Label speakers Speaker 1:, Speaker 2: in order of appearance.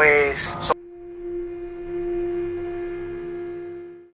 Speaker 1: pues...